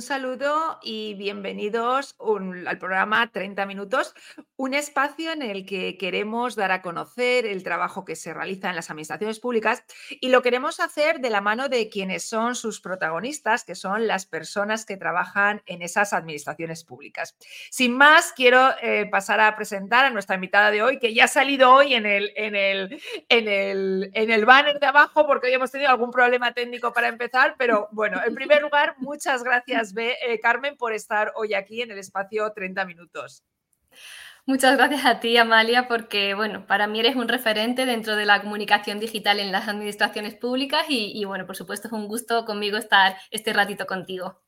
Un saludo y bienvenidos al programa 30 Minutos, un espacio en el que queremos dar a conocer el trabajo que se realiza en las administraciones públicas y lo queremos hacer de la mano de quienes son sus protagonistas, que son las personas que trabajan en esas administraciones públicas. Sin más, quiero eh, pasar a presentar a nuestra invitada de hoy, que ya ha salido hoy en el, en el, en el, en el banner de abajo porque hoy hemos tenido algún problema técnico para empezar, pero bueno, en primer lugar, muchas gracias eh, Carmen, por estar hoy aquí en el espacio 30 minutos. Muchas gracias a ti, Amalia, porque bueno, para mí eres un referente dentro de la comunicación digital en las administraciones públicas y bueno, por supuesto es un gusto conmigo estar este ratito contigo.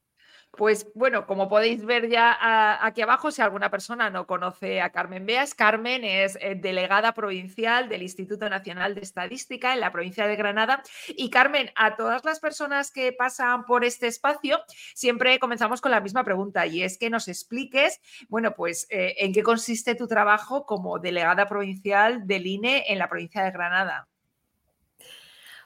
Pues bueno, como podéis ver ya aquí abajo, si alguna persona no conoce a Carmen Beas, Carmen es eh, delegada provincial del Instituto Nacional de Estadística en la provincia de Granada. Y Carmen, a todas las personas que pasan por este espacio, siempre comenzamos con la misma pregunta y es que nos expliques, bueno, pues eh, en qué consiste tu trabajo como delegada provincial del INE en la provincia de Granada.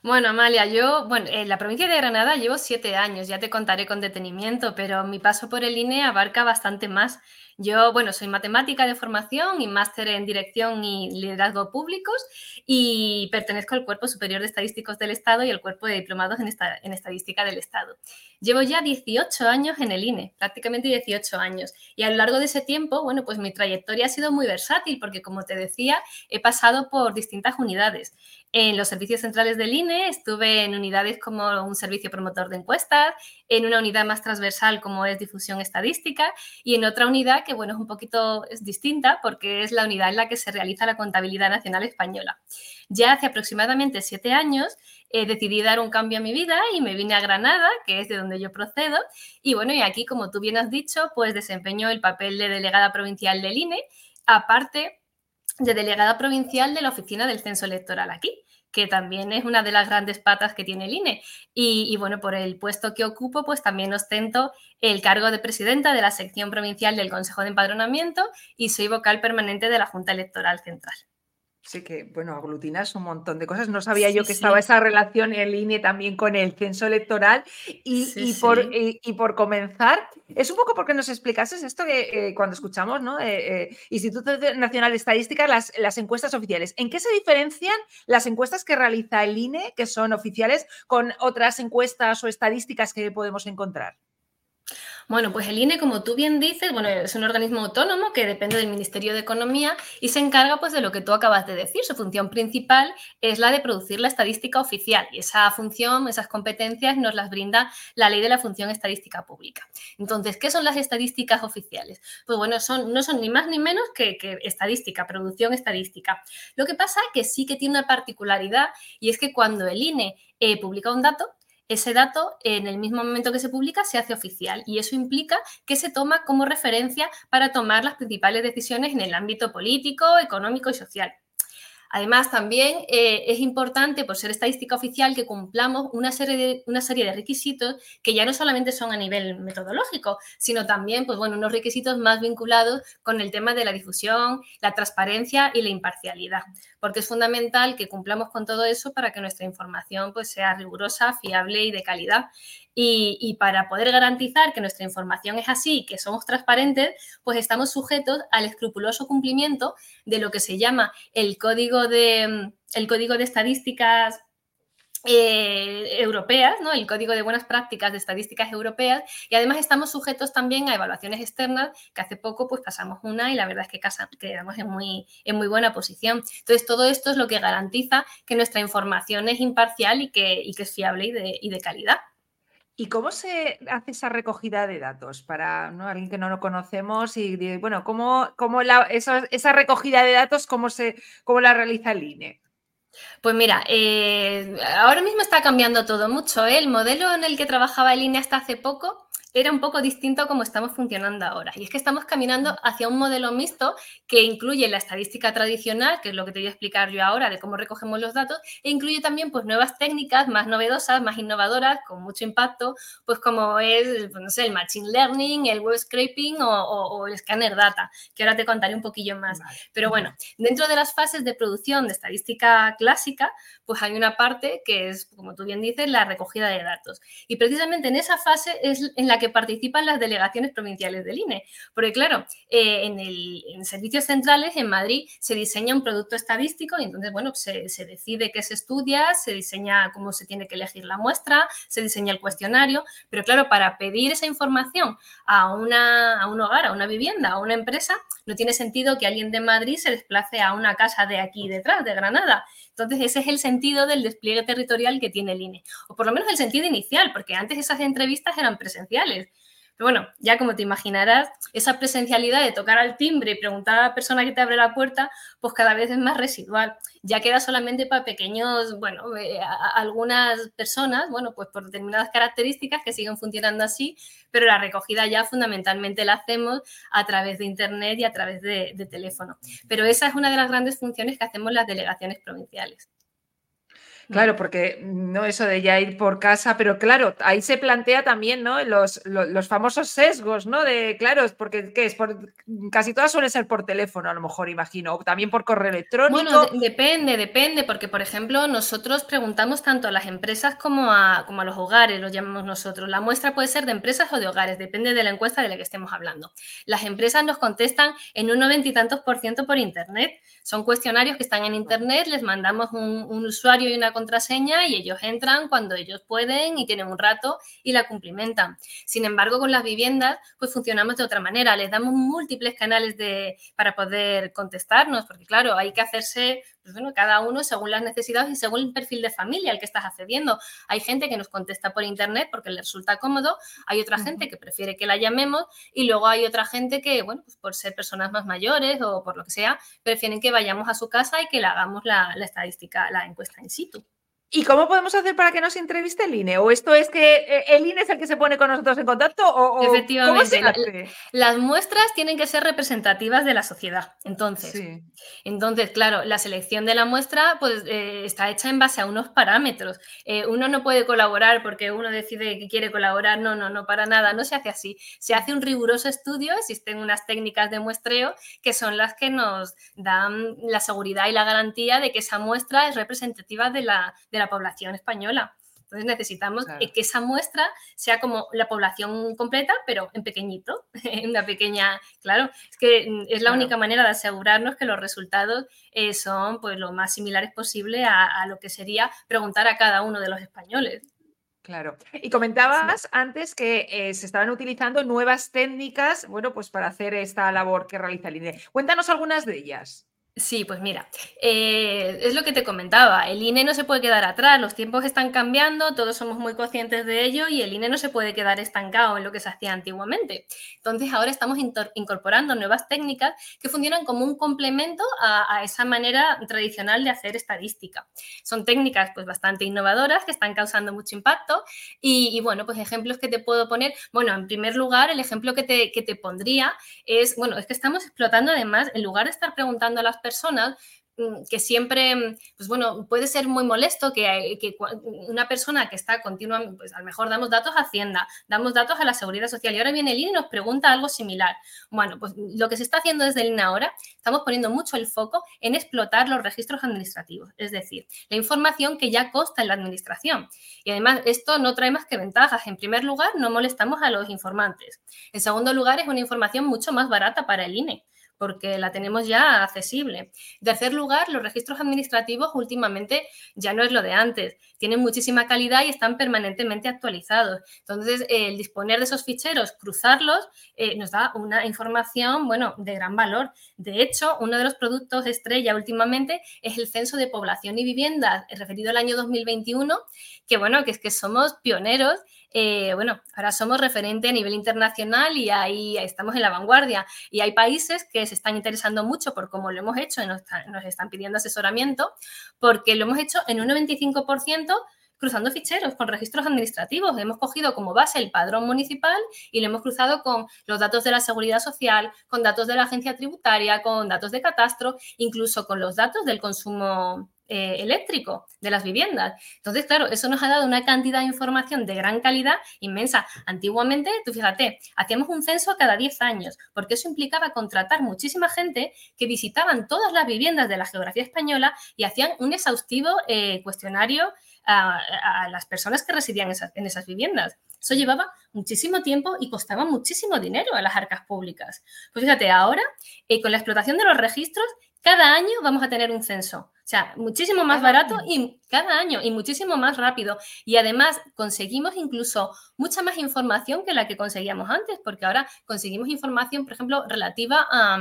Bueno, Amalia, yo, bueno, en la provincia de Granada llevo siete años, ya te contaré con detenimiento, pero mi paso por el INE abarca bastante más. Yo, bueno, soy matemática de formación y máster en dirección y liderazgo públicos y pertenezco al Cuerpo Superior de Estadísticos del Estado y al Cuerpo de Diplomados en, en Estadística del Estado. Llevo ya 18 años en el INE, prácticamente 18 años. Y a lo largo de ese tiempo, bueno, pues mi trayectoria ha sido muy versátil porque, como te decía, he pasado por distintas unidades. En los servicios centrales del INE estuve en unidades como un servicio promotor de encuestas, en una unidad más transversal como es difusión estadística y en otra unidad que, bueno, es un poquito es distinta porque es la unidad en la que se realiza la contabilidad nacional española. Ya hace aproximadamente siete años eh, decidí dar un cambio a mi vida y me vine a Granada, que es de donde yo procedo. Y bueno, y aquí, como tú bien has dicho, pues desempeño el papel de delegada provincial del INE, aparte de delegada provincial de la oficina del censo electoral aquí que también es una de las grandes patas que tiene el INE. Y, y, bueno, por el puesto que ocupo, pues también ostento el cargo de presidenta de la sección provincial del Consejo de Empadronamiento y soy vocal permanente de la Junta Electoral Central. Sí que, bueno, aglutinas un montón de cosas. No sabía yo que estaba esa relación en línea también con el censo electoral. Y, por, y, por, comenzar, es un poco porque nos explicases esto que eh, cuando escuchamos, ¿no? Eh, eh, Instituto Nacional de Estadística, las, las encuestas oficiales. ¿En qué se diferencian las encuestas que realiza el INE, que son oficiales, con otras encuestas o estadísticas que podemos encontrar? Bueno, pues el INE, como tú bien dices, bueno, es un organismo autónomo que depende del Ministerio de Economía y se encarga pues de lo que tú acabas de decir. Su función principal es la de producir la estadística oficial y esa función, esas competencias nos las brinda la Ley de la Función Estadística Pública. Entonces, ¿qué son las estadísticas oficiales? Pues bueno, son, no son ni más ni menos que, estadística, producción estadística. Lo que pasa es que sí que tiene una particularidad y es que cuando el INE eh, publica un dato, ese dato en el mismo momento que se publica se hace oficial y eso implica que se toma como referencia para tomar las principales decisiones en el ámbito político, económico y social. Además, también eh, es importante, por ser estadística oficial, que cumplamos una serie, de, una serie de requisitos que ya no solamente son a nivel metodológico, sino también, pues bueno, unos requisitos más vinculados con el tema de la difusión, la transparencia y la imparcialidad, porque es fundamental que cumplamos con todo eso para que nuestra información pues, sea rigurosa, fiable y de calidad. Y, para poder garantizar que nuestra información es así, que somos transparentes, pues estamos sujetos al escrupuloso cumplimiento de lo que se llama el código de, el código de estadísticas eh, europeas, ¿no? el Código de Buenas Prácticas de Estadísticas Europeas, y además estamos sujetos también a evaluaciones externas, que hace poco pues pasamos una y la verdad es que quedamos en muy, en muy buena posición. Entonces, todo esto es lo que garantiza que nuestra información es imparcial y que, que es fiable y de, y de calidad. ¿Y cómo se hace esa recogida de datos para alguien que no lo conocemos? Y bueno, ¿cómo, cómo la, esa recogida de datos, cómo, se, cómo la realiza el INE? Pues mira, eh, ahora mismo está cambiando todo mucho. ¿eh? El modelo en el que trabajaba el INE hasta hace poco era un poco distinto a cómo estamos funcionando ahora. Y es que estamos caminando hacia un modelo mixto que incluye la estadística tradicional, que es lo que te voy a explicar yo ahora de cómo recogemos los datos, e incluye también pues, nuevas técnicas más novedosas, más innovadoras, con mucho impacto, pues como es, pues, no sé, el machine learning, el web scraping o, el scanner data, que ahora te contaré un poquillo más. Pero bueno, dentro de las fases de producción de estadística clásica, pues hay una parte que es, como tú bien dices, la recogida de datos. Y precisamente en esa fase es en la que participan las delegaciones provinciales del INE. Porque claro, eh, en, el, en, servicios centrales en Madrid se diseña un producto estadístico y entonces, bueno, se, se, decide qué se estudia, se diseña cómo se tiene que elegir la muestra, se diseña el cuestionario, pero claro, para pedir esa información a, una, a un hogar, a una vivienda, a una empresa, no tiene sentido que alguien de Madrid se desplace a una casa de aquí detrás, de Granada. Entonces, ese es el sentido del despliegue territorial que tiene el INE, o por lo menos el sentido inicial, porque antes esas entrevistas eran presenciales. Pero bueno, ya como te imaginarás, esa presencialidad de tocar al timbre y preguntar a la persona que te abre la puerta, pues cada vez es más residual. Ya queda solamente para pequeños, bueno, eh, algunas personas, bueno, pues por determinadas características que siguen funcionando así, pero la recogida ya fundamentalmente la hacemos a través de Internet y a través de, de teléfono. Pero esa es una de las grandes funciones que hacemos las delegaciones provinciales. Claro, porque no eso de ya ir por casa, pero claro, ahí se plantea también, ¿no? Los, los, los famosos sesgos, ¿no? De, claro, porque ¿qué es? Por, casi todas suelen ser por teléfono, a lo mejor, imagino, o también por correo electrónico. Bueno, de, depende, depende, porque, por ejemplo, nosotros preguntamos tanto a las empresas como a, como a los hogares, lo llamamos nosotros. La muestra puede ser de empresas o de hogares, depende de la encuesta de la que estemos hablando. Las empresas nos contestan en un noventa y tantos por ciento por Internet. Son cuestionarios que están en Internet, les mandamos un, un usuario y una contraseña y ellos entran cuando ellos pueden y tienen un rato y la cumplimentan. Sin embargo, con las viviendas, pues funcionamos de otra manera. Les damos múltiples canales de, para poder contestarnos, porque claro, hay que hacerse, pues bueno, cada uno según las necesidades y según el perfil de familia al que estás accediendo. Hay gente que nos contesta por internet porque le resulta cómodo, hay otra uh -huh. gente que prefiere que la llamemos y luego hay otra gente que, bueno, pues por ser personas más mayores o por lo que sea, prefieren que vayamos a su casa y que le hagamos la, la estadística, la encuesta in situ. ¿Y cómo podemos hacer para que nos entreviste el INE? ¿O esto es que eh, el INE es el que se pone con nosotros en contacto? ¿O, Efectivamente. La, las muestras tienen que ser representativas de la sociedad. Entonces, sí. entonces claro, la selección de la muestra pues, eh, está hecha en base a unos parámetros. Eh, uno no puede colaborar porque uno decide que quiere colaborar. No, no, no, para nada. No se hace así. Se hace un riguroso estudio. Existen unas técnicas de muestreo que son las que nos dan la seguridad y la garantía de que esa muestra es representativa de la, de la población española. Entonces necesitamos claro. que esa muestra sea como la población completa, pero en pequeñito, en una pequeña, claro, es que mm, es la claro. única manera de asegurarnos que los resultados eh, son pues lo más similares posible a, a, lo que sería preguntar a cada uno de los españoles. Claro. Y comentabas sí. antes que eh, se estaban utilizando nuevas técnicas, bueno, pues para hacer esta labor que realiza el INE. Cuéntanos algunas de ellas. Sí, pues mira, eh, es lo que te comentaba, el INE no se puede quedar atrás, los tiempos están cambiando, todos somos muy conscientes de ello y el INE no se puede quedar estancado en lo que se hacía antiguamente. Entonces ahora estamos incorporando nuevas técnicas que funcionan como un complemento a, esa manera tradicional de hacer estadística. Son técnicas pues bastante innovadoras que están causando mucho impacto y, y bueno, pues ejemplos que te puedo poner, bueno, en primer lugar, el ejemplo que te, que te pondría es, bueno, es que estamos explotando además, en lugar de estar preguntando a las personas mm, que siempre, pues bueno, puede ser muy molesto que, que, una persona que está continuamente, pues a lo mejor damos datos a Hacienda, damos datos a la Seguridad Social y ahora viene el INE y nos pregunta algo similar. Bueno, pues lo que se está haciendo desde el INE ahora, estamos poniendo mucho el foco en explotar los registros administrativos, es decir, la información que ya consta en la administración. Y además, esto no trae más que ventajas. En primer lugar, no molestamos a los informantes. En segundo lugar, es una información mucho más barata para el INE porque la tenemos ya accesible. En tercer lugar, los registros administrativos últimamente ya no es lo de antes, tienen muchísima calidad y están permanentemente actualizados. Entonces, el disponer de esos ficheros, cruzarlos, eh, nos da una información, bueno, de gran valor. De hecho, uno de los productos estrella últimamente es el Censo de Población y Vivienda referido al año 2021, que bueno, que es que somos pioneros eh, bueno, ahora somos referente a nivel internacional y ahí estamos en la vanguardia. Y hay países que se están interesando mucho por cómo lo hemos hecho y nos, nos están pidiendo asesoramiento, porque lo hemos hecho en un 95% cruzando ficheros con registros administrativos. Hemos cogido como base el padrón municipal y lo hemos cruzado con los datos de la seguridad social, con datos de la agencia tributaria, con datos de catastro, incluso con los datos del consumo eh, eléctrico de las viviendas. Entonces, claro, eso nos ha dado una cantidad de información de gran calidad inmensa. Antiguamente, tú fíjate, hacíamos un censo cada 10 años, porque eso implicaba contratar muchísima gente que visitaban todas las viviendas de la geografía española y hacían un exhaustivo eh, cuestionario a, las personas que residían en esas, viviendas. Eso llevaba muchísimo tiempo y costaba muchísimo dinero a las arcas públicas. Pues fíjate, ahora, eh, con la explotación de los registros, cada año vamos a tener un censo. O sea, muchísimo más barato y cada año y muchísimo más rápido. Y además conseguimos incluso mucha más información que la que conseguíamos antes, porque ahora conseguimos información, por ejemplo, relativa a,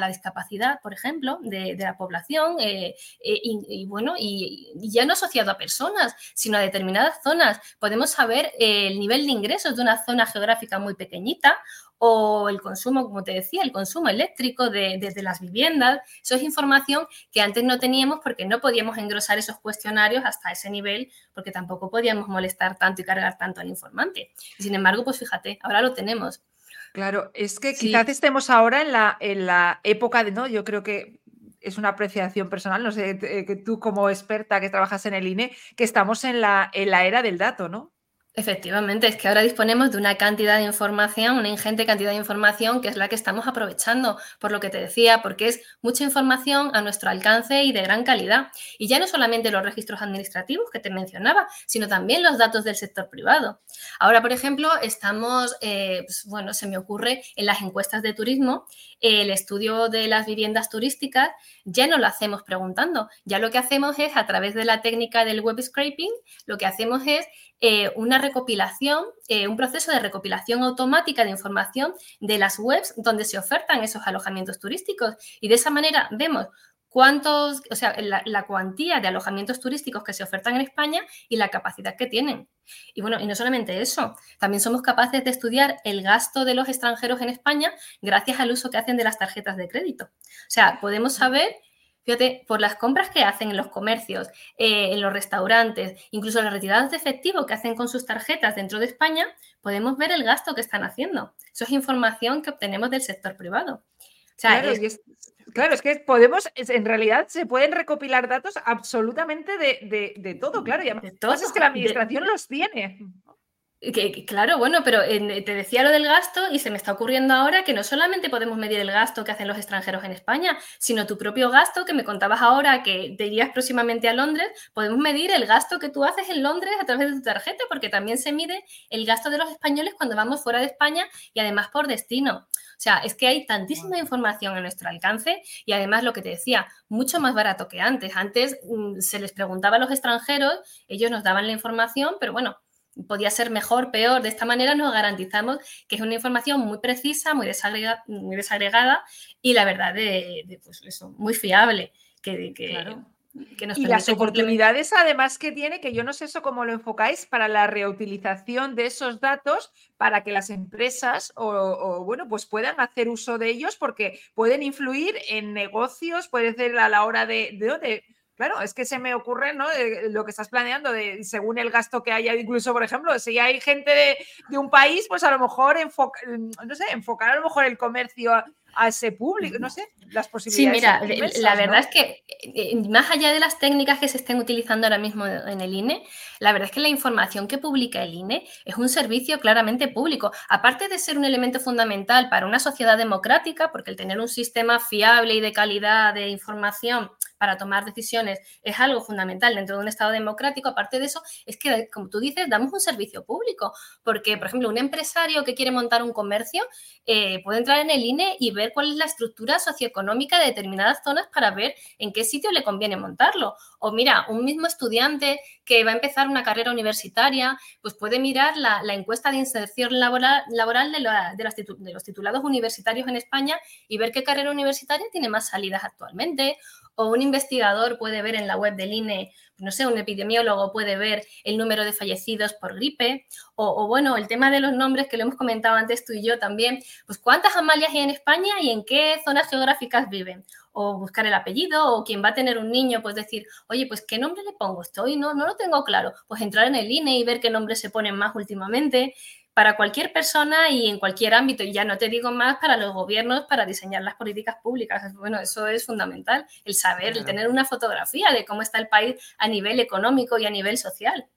la discapacidad, por ejemplo, de, la población. Eh, eh, y, bueno, y, ya no asociado a personas, sino a determinadas zonas. Podemos saber el nivel de ingresos de una zona geográfica muy pequeñita o el consumo, como te decía, el consumo eléctrico de, desde las viviendas. Eso es información que antes no teníamos porque no podíamos engrosar esos cuestionarios hasta ese nivel, porque tampoco podíamos molestar tanto y cargar tanto al informante. sin embargo, pues fíjate, ahora lo tenemos. Claro, es que quizás estemos ahora en la, en la época de, ¿no? Yo creo que es una apreciación personal, no sé, que tú como experta que trabajas en el INE, que estamos en la, en la era del dato, ¿no? Efectivamente, es que ahora disponemos de una cantidad de información, una ingente cantidad de información que es la que estamos aprovechando, por lo que te decía, porque es mucha información a nuestro alcance y de gran calidad. Y ya no solamente los registros administrativos que te mencionaba, sino también los datos del sector privado. Ahora, por ejemplo, estamos, eh, pues, bueno, se me ocurre en las encuestas de turismo, el estudio de las viviendas turísticas ya no lo hacemos preguntando, ya lo que hacemos es a través de la técnica del web scraping, lo que hacemos es eh, una recopilación, eh, un proceso de recopilación automática de información de las webs donde se ofertan esos alojamientos turísticos. Y de esa manera vemos cuántos, o sea, la, cuantía de alojamientos turísticos que se ofertan en España y la capacidad que tienen. Y bueno, y no solamente eso, también somos capaces de estudiar el gasto de los extranjeros en España gracias al uso que hacen de las tarjetas de crédito. O sea, podemos saber Fíjate, por las compras que hacen en los comercios, eh, en los restaurantes, incluso las retiradas de efectivo que hacen con sus tarjetas dentro de España, podemos ver el gasto que están haciendo. Eso es información que obtenemos del sector privado. claro, es, claro, es que podemos, en realidad se pueden recopilar datos absolutamente de, todo, claro. Y además es que la administración los tiene. Que, claro, bueno, pero te decía lo del gasto y se me está ocurriendo ahora que no solamente podemos medir el gasto que hacen los extranjeros en España, sino tu propio gasto, que me contabas ahora que te irías próximamente a Londres, podemos medir el gasto que tú haces en Londres a través de tu tarjeta, porque también se mide el gasto de los españoles cuando vamos fuera de España y además por destino. O sea, es que hay tantísima información a nuestro alcance y además lo que te decía, mucho más barato que antes. Antes mm, se les preguntaba a los extranjeros, ellos nos daban la información, pero bueno, podía ser mejor, peor. De esta manera nos garantizamos que es una información muy precisa, muy, muy desagregada y la verdad de, pues eso, muy fiable. Que, que, y las oportunidades además que tiene, que yo no sé eso cómo lo enfocáis, para la reutilización de esos datos para que las empresas o, bueno, pues puedan hacer uso de ellos porque pueden influir en negocios, puede ser a la hora de, de Claro, es que se me ocurre, ¿no? Eh, lo que estás planeando, de, según el gasto que haya, incluso, por ejemplo, si hay gente de, un país, pues a lo mejor no sé, enfocar a lo mejor el comercio a, ese público, no sé, las posibilidades. Sí, mira, la verdad es que eh, más allá de las técnicas que se estén utilizando ahora mismo en el INE, la verdad es que la información que publica el INE es un servicio claramente público. Aparte de ser un elemento fundamental para una sociedad democrática, porque el tener un sistema fiable y de calidad de información para tomar decisiones es algo fundamental dentro de un Estado democrático. Aparte de eso, es que, como tú dices, damos un servicio público, porque, por ejemplo, un empresario que quiere montar un comercio eh, puede entrar en el INE y ver cuál es la estructura socioeconómica de determinadas zonas para ver en qué sitio le conviene montarlo. O mira, un mismo estudiante que va a empezar una carrera universitaria, pues puede mirar la, encuesta de inserción laboral, de, los titulados universitarios en España y ver qué carrera universitaria tiene más salidas actualmente. O un investigador puede ver en la web del INE, no sé, un epidemiólogo puede ver el número de fallecidos por gripe, o, bueno, el tema de los nombres que lo hemos comentado antes tú y yo también, pues cuántas Amalias hay en España y en qué zonas geográficas viven, o buscar el apellido, o quien va a tener un niño, pues decir, oye, pues qué nombre le pongo, estoy, no, no lo tengo claro, pues entrar en el INE y ver qué nombres se ponen más últimamente, para cualquier persona y en cualquier ámbito. Y ya no te digo más para los gobiernos, para diseñar las políticas públicas. Bueno, eso es fundamental, el saber, el tener una fotografía de cómo está el país a nivel económico y a nivel social.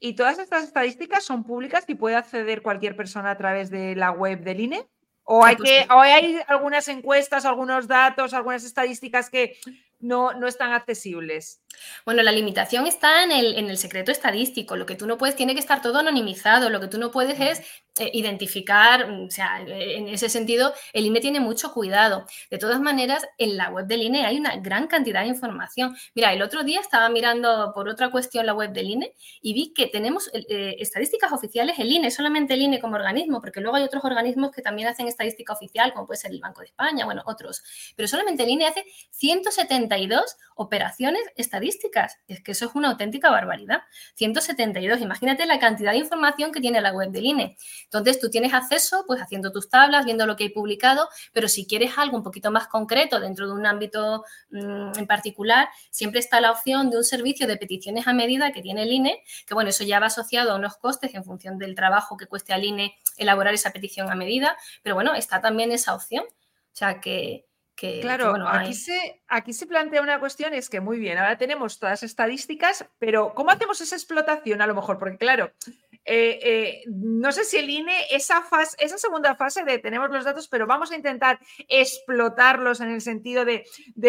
¿Y todas estas estadísticas son públicas y puede acceder cualquier persona a través de la web del INE? ¿O hay, que, o hay algunas encuestas, algunos datos, algunas estadísticas que no, no están accesibles? Bueno, la limitación está en el, en el, secreto estadístico. Lo que tú no puedes tiene que estar todo anonimizado. Lo que tú no puedes es eh, identificar, mm, o sea, eh, en ese sentido, el INE tiene mucho cuidado. De todas maneras, en la web del INE hay una gran cantidad de información. Mira, el otro día estaba mirando por otra cuestión la web del INE y vi que tenemos eh, estadísticas oficiales, el INE, solamente el INE como organismo, porque luego hay otros organismos que también hacen estadística oficial, como puede ser el Banco de España, bueno, otros. Pero solamente el INE hace 172 operaciones estadísticas. Es que eso es una auténtica barbaridad. 172. Imagínate la cantidad de información que tiene la web del INE. Entonces, tú tienes acceso, pues haciendo tus tablas, viendo lo que hay publicado, pero si quieres algo un poquito más concreto dentro de un ámbito mm, en particular, siempre está la opción de un servicio de peticiones a medida que tiene el INE, que bueno, eso ya va asociado a unos costes en función del trabajo que cueste al INE elaborar esa petición a medida, pero bueno, está también esa opción. O sea que, claro, aquí, se, aquí se plantea una cuestión, es que muy bien, ahora tenemos todas las estadísticas, pero ¿cómo hacemos esa explotación a lo mejor? Porque claro, eh, eh, no sé si el INE, esa, fase, esa segunda fase de tenemos los datos, pero vamos a intentar explotarlos en el sentido de,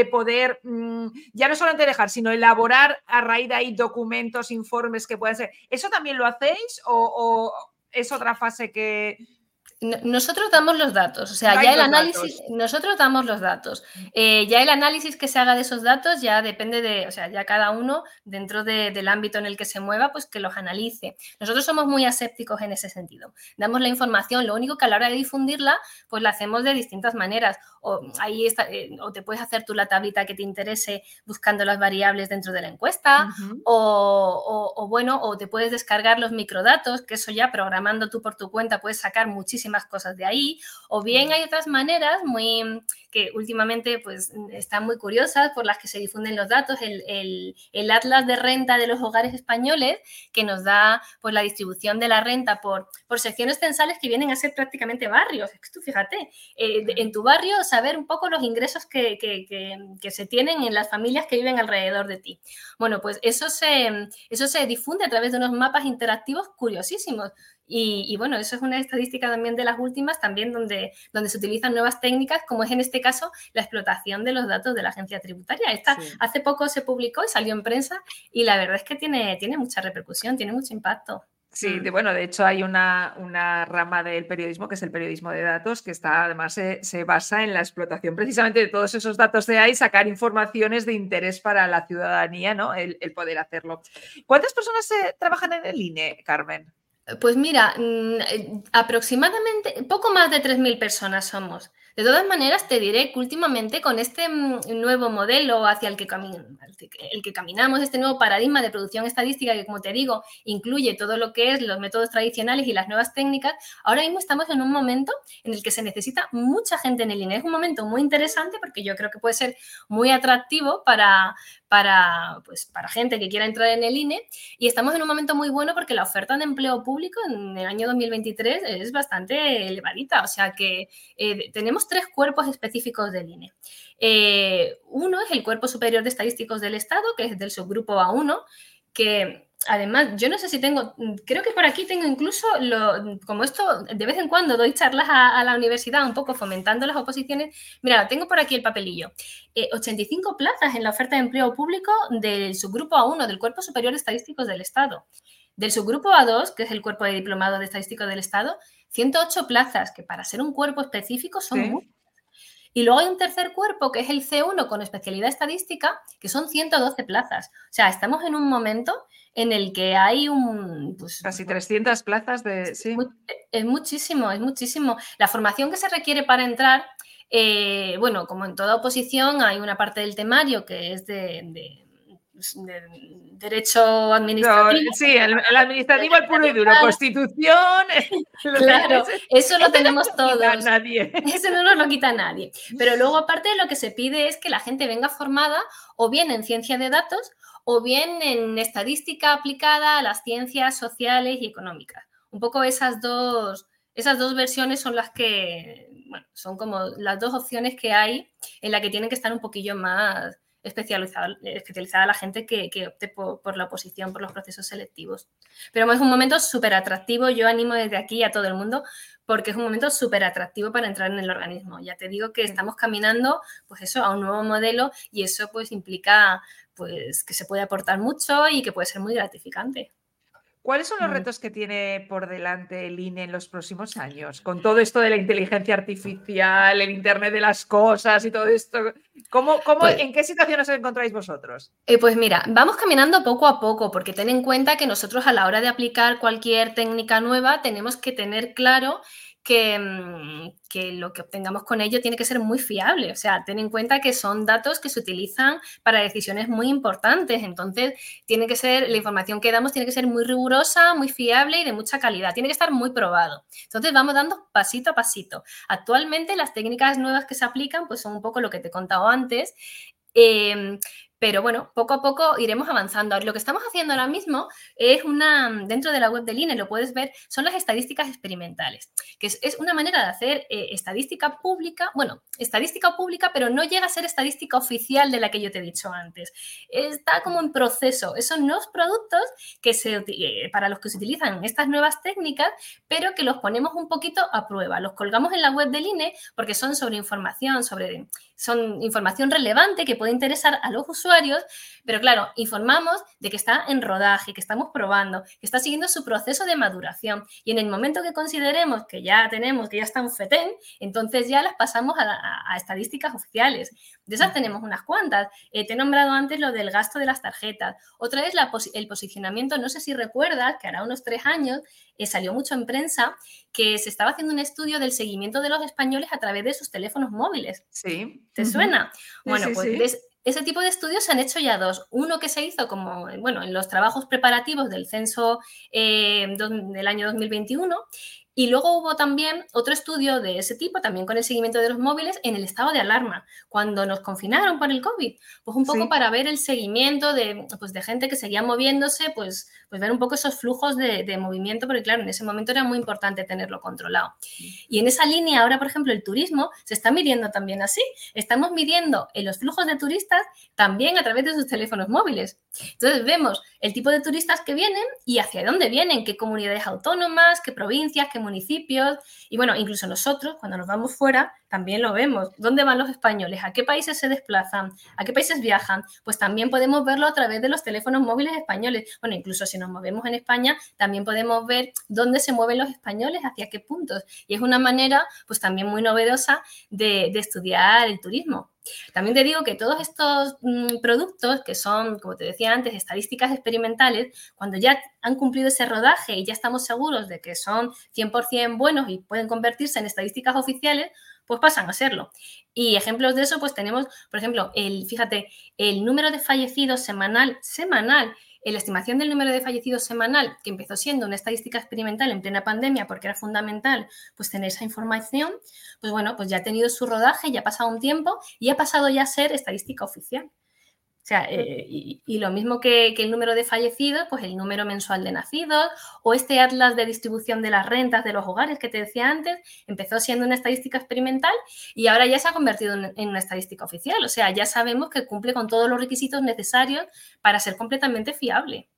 poder mm, ya no solamente dejar, sino elaborar a raíz de ahí documentos, informes que puedan ser. ¿Eso también lo hacéis o es otra fase que, nosotros damos los datos, o sea, ya el análisis, nosotros damos los datos. Eh, ya el análisis que se haga de esos datos ya depende de, o sea, ya cada uno dentro del ámbito en el que se mueva, pues que los analice. Nosotros somos muy asépticos en ese sentido. Damos la información, lo único que a la hora de difundirla, pues la hacemos de distintas maneras. O, ahí está, eh, o te puedes hacer tú la tablita que te interese buscando las variables dentro de la encuesta, o, o, bueno, o te puedes descargar los microdatos, que eso ya programando tú por tu cuenta puedes sacar muchísimas más cosas de ahí, o bien hay otras maneras muy que últimamente pues están muy curiosas por las que se difunden los datos, el, atlas de renta de los hogares españoles que nos da pues la distribución de la renta por, por secciones censales que vienen a ser prácticamente barrios. Tú fíjate, eh, en tu barrio saber un poco los ingresos que, que, se tienen en las familias que viven alrededor de ti. Bueno, pues eso se, eso se difunde a través de unos mapas interactivos curiosísimos. Y, bueno, eso es una estadística también de las últimas, también donde, donde se utilizan nuevas técnicas, como es en este caso la explotación de los datos de la agencia tributaria. Esta hace poco se publicó y salió en prensa y la verdad es que tiene, tiene mucha repercusión, tiene mucho impacto. Sí, de, bueno, de hecho hay una, una, rama del periodismo que es el periodismo de datos, que está además se, basa en la explotación precisamente de todos esos datos de ahí, sacar informaciones de interés para la ciudadanía, ¿no? El, poder hacerlo. ¿Cuántas personas trabajan en el INE, Carmen? Pues mira, mm, eh, aproximadamente poco más de 3.000 personas somos. De todas maneras, te diré que últimamente con este mm, nuevo modelo hacia el que, el que caminamos, este nuevo paradigma de producción estadística que, como te digo, incluye todo lo que es los métodos tradicionales y las nuevas técnicas, ahora mismo estamos en un momento en el que se necesita mucha gente en el INE. Es un momento muy interesante porque yo creo que puede ser muy atractivo para, para, pues, para gente que quiera entrar en el INE y estamos en un momento muy bueno porque la oferta de empleo público en el año 2023 es bastante elevadita, o sea que eh, tenemos tres cuerpos específicos del INE. Eh, uno es el Cuerpo Superior de Estadísticos del Estado, que es del subgrupo A1, que además, yo no sé si tengo, creo que por aquí tengo incluso, lo, como esto, de vez en cuando doy charlas a, la universidad, un poco fomentando las oposiciones. Mira, tengo por aquí el papelillo. 85 eh, plazas en la oferta de empleo público del subgrupo A1, del Cuerpo Superior de Estadísticos del Estado. Del subgrupo A2, que es el Cuerpo de Diplomado de Estadísticos del Estado, 108 plazas, que para ser un cuerpo específico son muchas. Y luego hay un tercer cuerpo, que es el C1 con especialidad estadística, que son 112 plazas. O sea, estamos en un momento en el que hay un... Pues, Casi 300 plazas de... Sí. Es muchísimo, es muchísimo. La formación que se requiere para entrar, eh, bueno, como en toda oposición, hay una parte del temario que es de derecho administrativo. sí, el, administrativo, el puro y duro, constitución. Claro, eso lo tenemos todos. Nadie. Eso no nos lo quita nadie. Pero luego, aparte, lo que se pide es que la gente venga formada o bien en ciencia de datos o bien en estadística aplicada a las ciencias sociales y económicas un poco esas dos, esas dos versiones son las que, bueno, son como las dos opciones que hay en la que tienen que estar un poquillo más especializada, especializada la gente que, opte por, la oposición, por los procesos selectivos. Pero es un momento súper atractivo, yo animo desde aquí a todo el mundo porque es un momento súper atractivo para entrar en el organismo. Ya te digo que estamos caminando, pues eso, a un nuevo modelo y eso pues implica pues que se puede aportar mucho y que puede ser muy gratificante. ¿Cuáles son los retos que tiene por delante el INE en los próximos años? Con todo esto de la inteligencia artificial, el Internet de las cosas y todo esto. ¿Cómo, cómo, pues ¿En qué situación os encontráis vosotros? Eh, pues mira, vamos caminando poco a poco, porque ten en cuenta que nosotros a la hora de aplicar cualquier técnica nueva tenemos que tener claro Mm, que, lo que obtengamos con ello tiene que ser muy fiable. O sea, ten en cuenta que son datos que se utilizan para decisiones muy importantes. Entonces, tiene que ser, la información que damos tiene que ser muy rigurosa, muy fiable y de mucha calidad. Tiene que estar muy probado. Entonces, vamos dando pasito a pasito. Actualmente, las técnicas nuevas que se aplican, pues son un poco lo que te he contado antes. Em, pero bueno, poco a poco iremos avanzando. Lo que estamos haciendo ahora mismo es una, dentro de la web del INE, lo puedes ver, son las estadísticas experimentales, que es, una manera de hacer eh, estadística pública, bueno, estadística pública, pero no llega a ser estadística oficial de la que yo te he dicho antes. Está como en proceso. Esos nuevos productos que se, eh, para los que se utilizan estas nuevas técnicas, pero que los ponemos un poquito a prueba. Los colgamos en la web del INE porque son sobre información, sobre son información relevante que puede interesar a los usuarios, pero claro, informamos de que está en rodaje, que estamos probando, que está siguiendo su proceso de maduración y en el momento que consideremos que ya tenemos, que ya está en FETEN, entonces ya las pasamos a, estadísticas oficiales. De esas tenemos unas cuantas. Eh, te he nombrado antes lo del gasto de las tarjetas. Otra es el posicionamiento, no sé si recuerdas, que hará unos tres años eh, salió mucho en prensa que se estaba haciendo un estudio del seguimiento de los españoles a través de sus teléfonos móviles. Sí. ¿Te suena? bueno, pues ese tipo de estudios se han hecho ya dos. Uno que se hizo como, bueno, en los trabajos preparativos del censo eh, del año 2021 y luego hubo también otro estudio de ese tipo, también con el seguimiento de los móviles, en el estado de alarma, cuando nos confinaron por el COVID. Pues un poco para ver el seguimiento de, pues, de gente que seguía moviéndose, pues, pues ver un poco esos flujos de, de, movimiento, porque claro, en ese momento era muy importante tenerlo controlado. Y en esa línea, ahora, por ejemplo, el turismo se está midiendo también así. Estamos midiendo en los flujos de turistas también a través de sus teléfonos móviles. Entonces vemos el tipo de turistas que vienen y hacia dónde vienen, qué comunidades autónomas, qué provincias, qué municipios. Y bueno, incluso nosotros, cuando nos vamos fuera, también lo vemos. ¿Dónde van los españoles? ¿A qué países se desplazan? ¿A qué países viajan? Pues también podemos verlo a través de los teléfonos móviles españoles. Bueno, incluso si nos movemos en España, también podemos ver dónde se mueven los españoles, hacia qué puntos. Y es una manera, pues también muy novedosa de, de estudiar el turismo. También te digo que todos estos mm, productos, que son, como te decía antes, estadísticas experimentales, cuando ya han cumplido ese rodaje y ya estamos seguros de que son 100% buenos y pueden convertirse en estadísticas oficiales, pues pasan a serlo. Y ejemplos de eso, pues tenemos, por ejemplo, el, fíjate, el número de fallecidos semanal, semanal la estimación del número de fallecidos semanal, que empezó siendo una estadística experimental en plena pandemia porque era fundamental pues tener esa información, pues bueno, pues ya ha tenido su rodaje, ya ha pasado un tiempo y ha pasado ya a ser estadística oficial. O sea, eh, y, lo mismo que, el número de fallecidos, pues el número mensual de nacidos o este atlas de distribución de las rentas de los hogares que te decía antes, empezó siendo una estadística experimental y ahora ya se ha convertido en, una estadística oficial. O sea, ya sabemos que cumple con todos los requisitos necesarios para ser completamente fiable.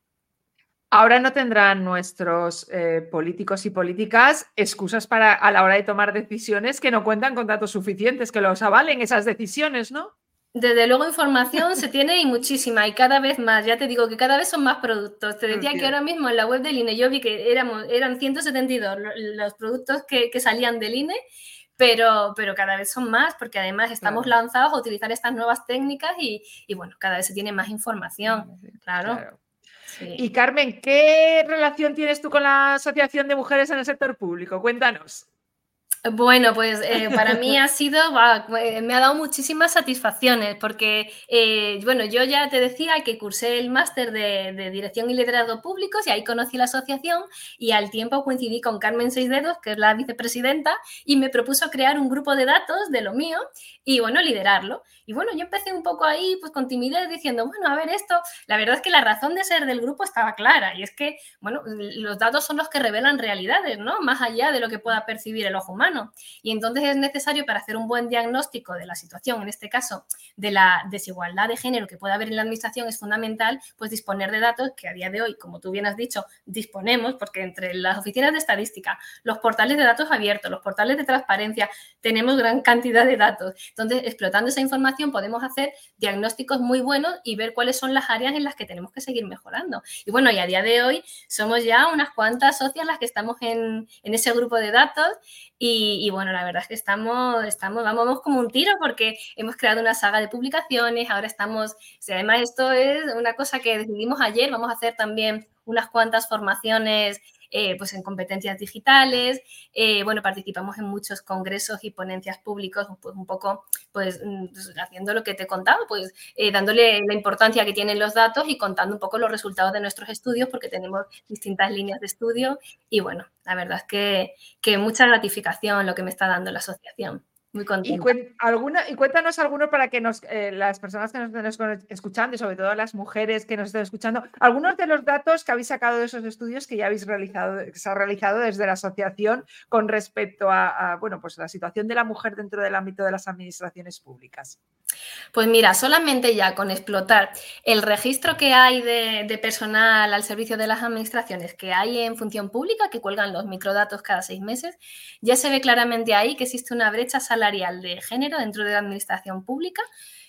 Ahora no tendrán nuestros eh, políticos y políticas excusas para a la hora de tomar decisiones que no cuentan con datos suficientes que los avalen esas decisiones, ¿no? Desde luego información se tiene y muchísima y cada vez más. Ya te digo que cada vez son más productos. Te decía que ahora mismo en la web del INE yo vi que éramos, eran 172 los productos que, salían del INE, pero, pero cada vez son más porque además estamos lanzados a utilizar estas nuevas técnicas y, bueno, cada vez se tiene más información. Claro. Y Carmen, ¿qué relación tienes tú con la Asociación de Mujeres en el Sector Público? Cuéntanos. Bueno, pues eh, para mí ha sido, eh, me ha dado muchísimas satisfacciones porque, eh, bueno, yo ya te decía que cursé el máster de, Dirección y Liderazgo Públicos y ahí conocí la asociación y al tiempo coincidí con Carmen Seisdedos, que es la vicepresidenta, y me propuso crear un grupo de datos de lo mío y, bueno, liderarlo. Y bueno, yo empecé un poco ahí, pues con timidez, diciendo, bueno, a ver esto, la verdad es que la razón de ser del grupo estaba clara y es que, bueno, los datos son los que revelan realidades, ¿no? Más allá de lo que pueda percibir el ojo humano. Y entonces es necesario para hacer un buen diagnóstico de la situación, en este caso de la desigualdad de género que puede haber en la administración, es fundamental pues disponer de datos que a día de hoy, como tú bien has dicho, disponemos, porque entre las oficinas de estadística, los portales de datos abiertos, los portales de transparencia, tenemos gran cantidad de datos. Entonces, explotando esa información podemos hacer diagnósticos muy buenos y ver cuáles son las áreas en las que tenemos que seguir mejorando. Y bueno, y a día de hoy somos ya unas cuantas socias las que estamos en, en ese grupo de datos y, bueno, la verdad es que estamos, estamos, vamos como un tiro porque hemos creado una saga de publicaciones, ahora estamos, además esto es una cosa que decidimos ayer, vamos a hacer también unas cuantas formaciones eh, pues en competencias digitales, eh, bueno, participamos en muchos congresos y ponencias públicos, pues un poco, pues, mm, haciendo lo que te he contado, pues eh, dándole la importancia que tienen los datos y contando un poco los resultados de nuestros estudios, porque tenemos distintas líneas de estudio y bueno, la verdad es que, que mucha gratificación lo que me está dando la asociación. Muy Y, alguna, y cuéntanos algunos para que nos, eh, las personas que nos estén escuchando y sobre todo las mujeres que nos estén escuchando, algunos de los datos que habéis sacado de esos estudios que ya habéis realizado, que se ha realizado desde la asociación con respecto a, bueno, pues la situación de la mujer dentro del ámbito de las administraciones públicas. Pues mira, solamente ya con explotar el registro que hay de, de, personal al servicio de las administraciones que hay en función pública, que cuelgan los microdatos cada seis meses, ya se ve claramente ahí que existe una brecha salarial de género dentro de la administración pública.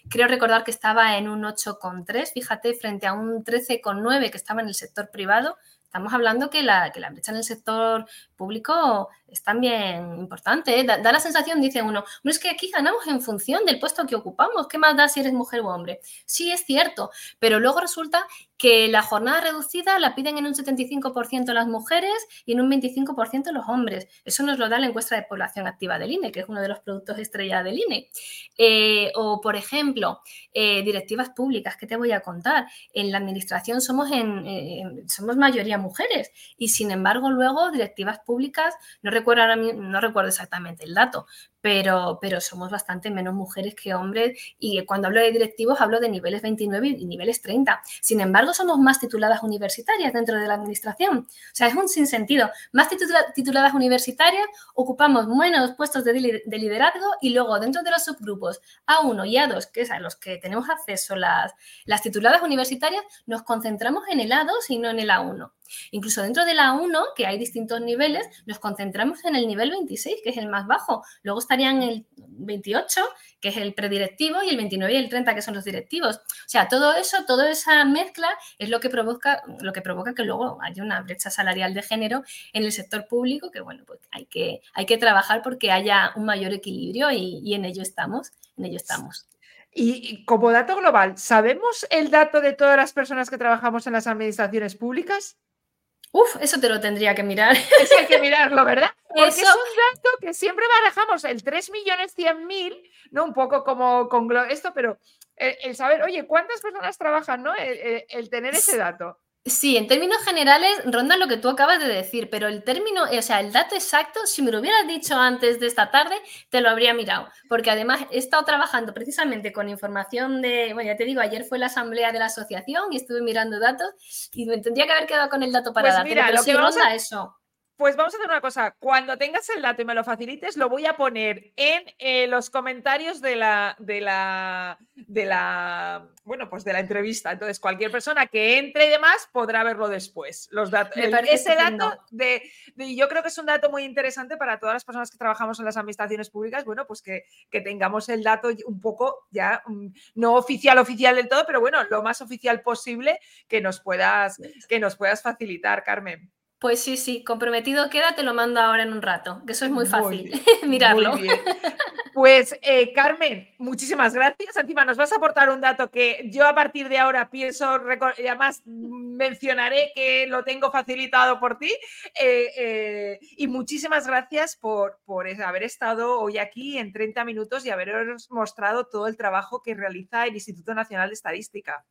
Creo recordar que estaba en un 8,3, fíjate, frente a un 13,9 que estaba en el sector privado. Estamos hablando que la, que la brecha en el sector público es también importante. ¿eh? Da, la sensación, dice uno, no es que aquí ganamos en función del puesto que ocupamos. ¿Qué más da si eres mujer o hombre? Sí, es cierto, pero luego resulta que la jornada reducida la piden en un 75% las mujeres y en un 25% los hombres. Eso nos lo da la encuesta de población activa del INE, que es uno de los productos estrella del INE. Eh, o, por ejemplo, eh, directivas públicas, ¿qué te voy a contar? En la administración somos, en, somos mayoría mujeres y, sin embargo, luego directivas públicas, no recuerdo, no recuerdo exactamente el dato, pero, pero somos bastante menos mujeres que hombres y cuando hablo de directivos hablo de niveles 29 y niveles 30. Sin embargo, somos más tituladas universitarias dentro de la administración. O sea, es un sinsentido. Más tituladas universitarias, ocupamos menos puestos de, liderazgo y luego dentro de los subgrupos A1 y A2, que es a los que tenemos acceso las, las tituladas universitarias, nos concentramos en el A2 y no en el A1. Incluso dentro de la 1, que hay distintos niveles, nos concentramos en el nivel 26, que es el más bajo. Luego estarían el 28, que es el predirectivo, y el 29 y el 30, que son los directivos. O sea, todo eso, toda esa mezcla es lo que provoca, lo que, provoca que luego haya una brecha salarial de género en el sector público, que bueno, pues hay que, hay que trabajar porque haya un mayor equilibrio y, y en ello estamos, en ello estamos. Y como dato global, ¿sabemos el dato de todas las personas que trabajamos en las administraciones públicas? Uf, eso te lo tendría que mirar. Eso hay que mirarlo, ¿verdad? Porque es un dato que siempre barajamos el 3 millones 100 mil, ¿no? Un poco como con esto, pero el, saber, oye, ¿cuántas personas trabajan, ¿no? el tener ese dato. Sí, en términos generales ronda lo que tú acabas de decir, pero el término, o sea, el dato exacto, si me lo hubieras dicho antes de esta tarde, te lo habría mirado, porque además he estado trabajando precisamente con información de, bueno, ya te digo, ayer fue la asamblea de la asociación y estuve mirando datos y me tendría que haber quedado con el dato para pues darte, mira, pero sí ronda eso. Pues vamos a hacer una cosa. Cuando tengas el dato y me lo facilites, lo voy a poner en eh, los comentarios de la, de la, de la, bueno, pues de la entrevista. Entonces, cualquier persona que entre y demás podrá verlo después. Los datos. ese dato de, yo creo que es un dato muy interesante para todas las personas que trabajamos en las administraciones públicas. Bueno, pues que, que tengamos el dato un poco ya mm, no oficial, oficial del todo, pero bueno, lo más oficial posible que nos puedas, que nos puedas facilitar, Carmen. Pues sí, sí, comprometido queda, te lo mando ahora en un rato, que eso es muy fácil mirarlo. Muy bien. Pues eh, Carmen, muchísimas gracias. Encima nos vas a aportar un dato que yo a partir de ahora pienso, y además mencionaré que lo tengo facilitado por ti. Eh, eh, y muchísimas gracias por, por haber estado hoy aquí en 30 minutos y haberos mostrado todo el trabajo que realiza el Instituto Nacional de Estadística.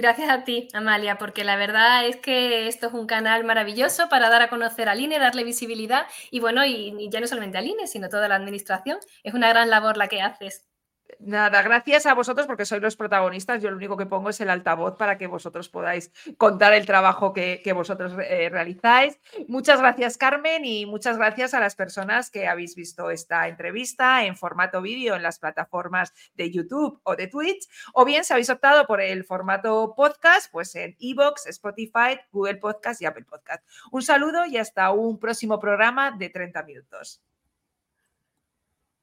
Gracias a ti, Amalia, porque la verdad es que esto es un canal maravilloso para dar a conocer al INE, darle visibilidad y bueno, y, ya no solamente al INE, sino toda la administración. Es una gran labor la que haces. Nada, gracias a vosotros porque sois los protagonistas. Yo lo único que pongo es el altavoz para que vosotros podáis contar el trabajo que, vosotros eh, realizáis. Muchas gracias, Carmen, y muchas gracias a las personas que habéis visto esta entrevista en formato vídeo en las plataformas de YouTube o de Twitch, o bien si habéis optado por el formato podcast, pues en Evox, Spotify, Google Podcast y Apple Podcast. Un saludo y hasta un próximo programa de 30 minutos.